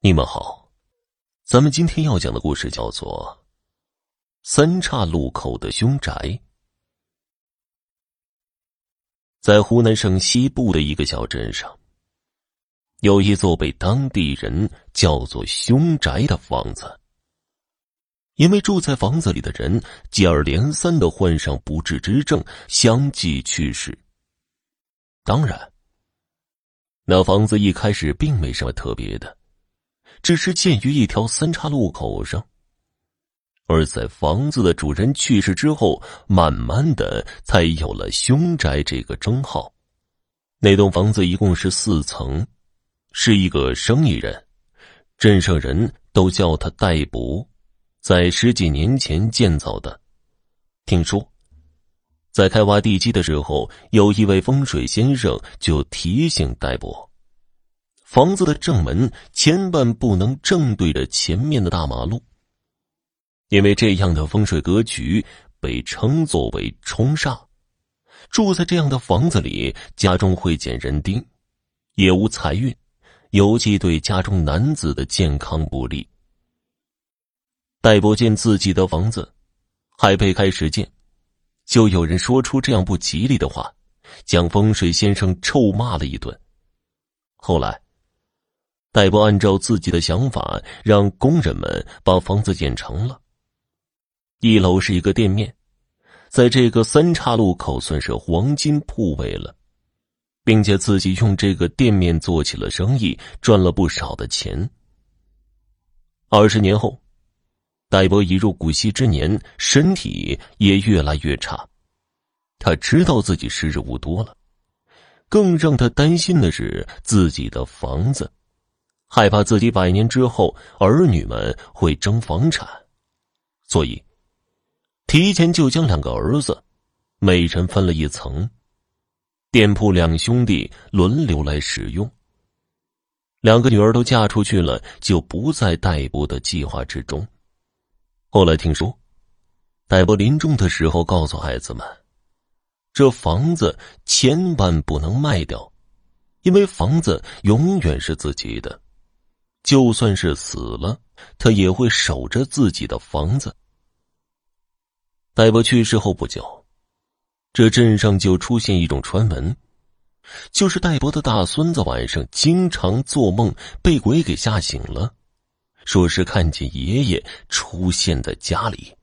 你们好，咱们今天要讲的故事叫做《三岔路口的凶宅》。在湖南省西部的一个小镇上，有一座被当地人叫做“凶宅”的房子。因为住在房子里的人接二连三的患上不治之症，相继去世。当然，那房子一开始并没什么特别的。只是建于一条三岔路口上，而在房子的主人去世之后，慢慢的才有了“凶宅”这个称号。那栋房子一共是四层，是一个生意人，镇上人都叫他戴伯，在十几年前建造的。听说，在开挖地基的时候，有一位风水先生就提醒戴伯。房子的正门千万不能正对着前面的大马路，因为这样的风水格局被称作为冲煞。住在这样的房子里，家中会见人丁，也无财运，尤其对家中男子的健康不利。戴伯见自己的房子还未开始建，就有人说出这样不吉利的话，将风水先生臭骂了一顿。后来。戴伯按照自己的想法，让工人们把房子建成了。一楼是一个店面，在这个三岔路口算是黄金铺位了，并且自己用这个店面做起了生意，赚了不少的钱。二十年后，戴伯已入古稀之年，身体也越来越差。他知道自己时日无多了，更让他担心的是自己的房子。害怕自己百年之后儿女们会争房产，所以提前就将两个儿子每人分了一层，店铺两兄弟轮流来使用。两个女儿都嫁出去了，就不在戴伯的计划之中。后来听说，戴伯临终的时候告诉孩子们：“这房子千万不能卖掉，因为房子永远是自己的。”就算是死了，他也会守着自己的房子。戴伯去世后不久，这镇上就出现一种传闻，就是戴伯的大孙子晚上经常做梦被鬼给吓醒了，说是看见爷爷出现在家里。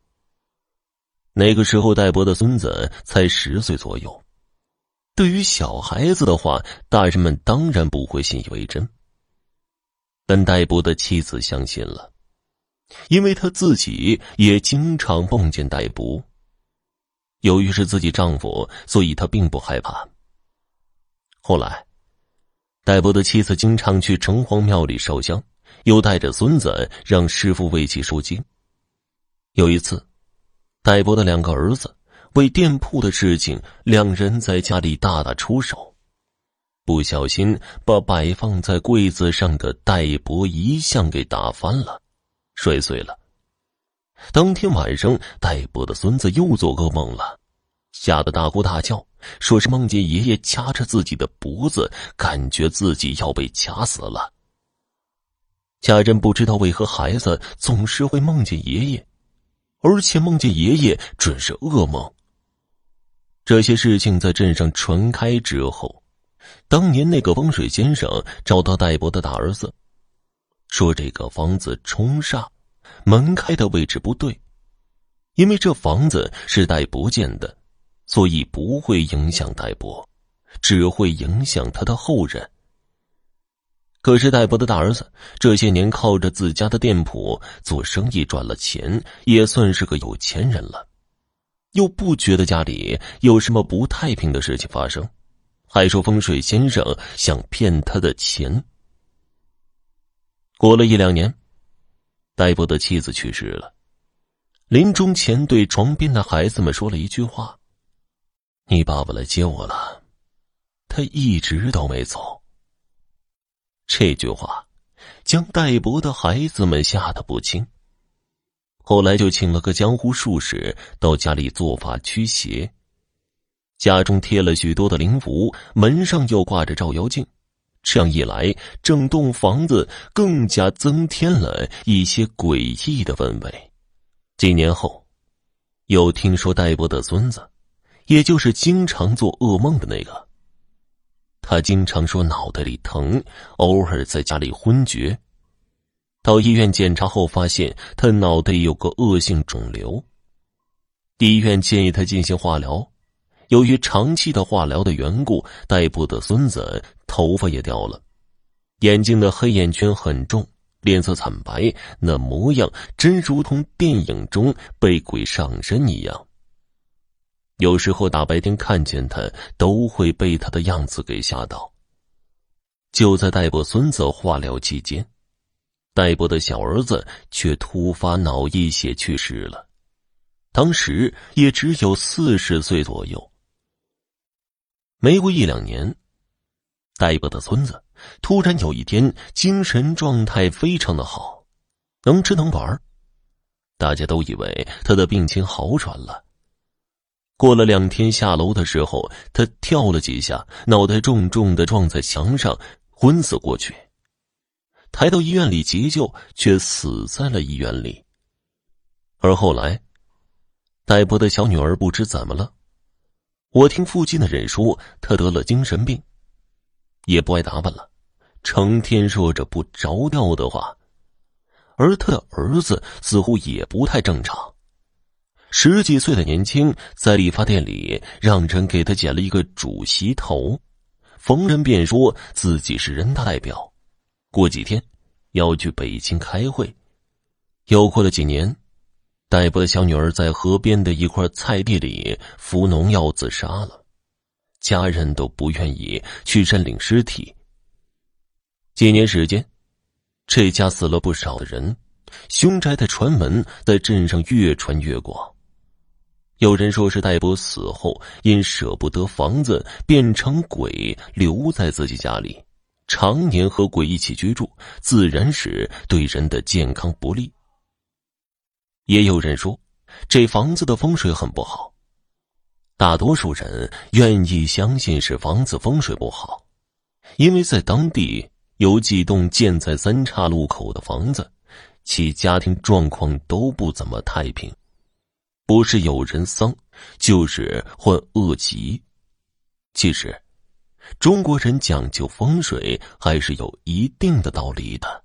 那个时候，戴伯的孙子才十岁左右，对于小孩子的话，大人们当然不会信以为真。但戴博的妻子相信了，因为她自己也经常梦见戴博。由于是自己丈夫，所以她并不害怕。后来，戴博的妻子经常去城隍庙里烧香，又带着孙子让师傅为其收经。有一次，戴博的两个儿子为店铺的事情，两人在家里大打出手。不小心把摆放在柜子上的戴博遗像给打翻了，摔碎了。当天晚上，戴博的孙子又做噩梦了，吓得大哭大叫，说是梦见爷爷掐着自己的脖子，感觉自己要被掐死了。家人不知道为何孩子总是会梦见爷爷，而且梦见爷爷准是噩梦。这些事情在镇上传开之后。当年那个风水先生找到戴伯的大儿子，说这个房子冲煞，门开的位置不对，因为这房子是戴伯建的，所以不会影响戴伯，只会影响他的后人。可是戴伯的大儿子这些年靠着自家的店铺做生意赚了钱，也算是个有钱人了，又不觉得家里有什么不太平的事情发生。还说风水先生想骗他的钱。过了一两年，戴博的妻子去世了，临终前对床边的孩子们说了一句话：“你爸爸来接我了，他一直都没走。”这句话将戴博的孩子们吓得不轻。后来就请了个江湖术士到家里做法驱邪。家中贴了许多的灵符，门上又挂着照妖镜，这样一来，整栋房子更加增添了一些诡异的氛围。几年后，又听说戴博的孙子，也就是经常做噩梦的那个，他经常说脑袋里疼，偶尔在家里昏厥。到医院检查后，发现他脑袋有个恶性肿瘤。医院建议他进行化疗。由于长期的化疗的缘故，戴博的孙子头发也掉了，眼睛的黑眼圈很重，脸色惨白，那模样真如同电影中被鬼上身一样。有时候大白天看见他，都会被他的样子给吓到。就在戴博孙子化疗期间，戴博的小儿子却突发脑溢血去世了，当时也只有四十岁左右。没过一两年，戴博的孙子突然有一天精神状态非常的好，能吃能玩，大家都以为他的病情好转了。过了两天，下楼的时候，他跳了几下，脑袋重重的撞在墙上，昏死过去。抬到医院里急救，却死在了医院里。而后来，戴博的小女儿不知怎么了。我听附近的人说，他得了精神病，也不爱打扮了，成天说着不着调的话。而他的儿子似乎也不太正常，十几岁的年轻，在理发店里让人给他剪了一个主席头，逢人便说自己是人大代表，过几天要去北京开会。又过了几年。戴博的小女儿在河边的一块菜地里服农药自杀了，家人都不愿意去认领尸体。几年时间，这家死了不少的人，凶宅的传闻在镇上越传越广。有人说是戴博死后因舍不得房子，变成鬼留在自己家里，常年和鬼一起居住，自然是对人的健康不利。也有人说，这房子的风水很不好。大多数人愿意相信是房子风水不好，因为在当地有几栋建在三岔路口的房子，其家庭状况都不怎么太平，不是有人丧，就是患恶疾。其实，中国人讲究风水还是有一定的道理的。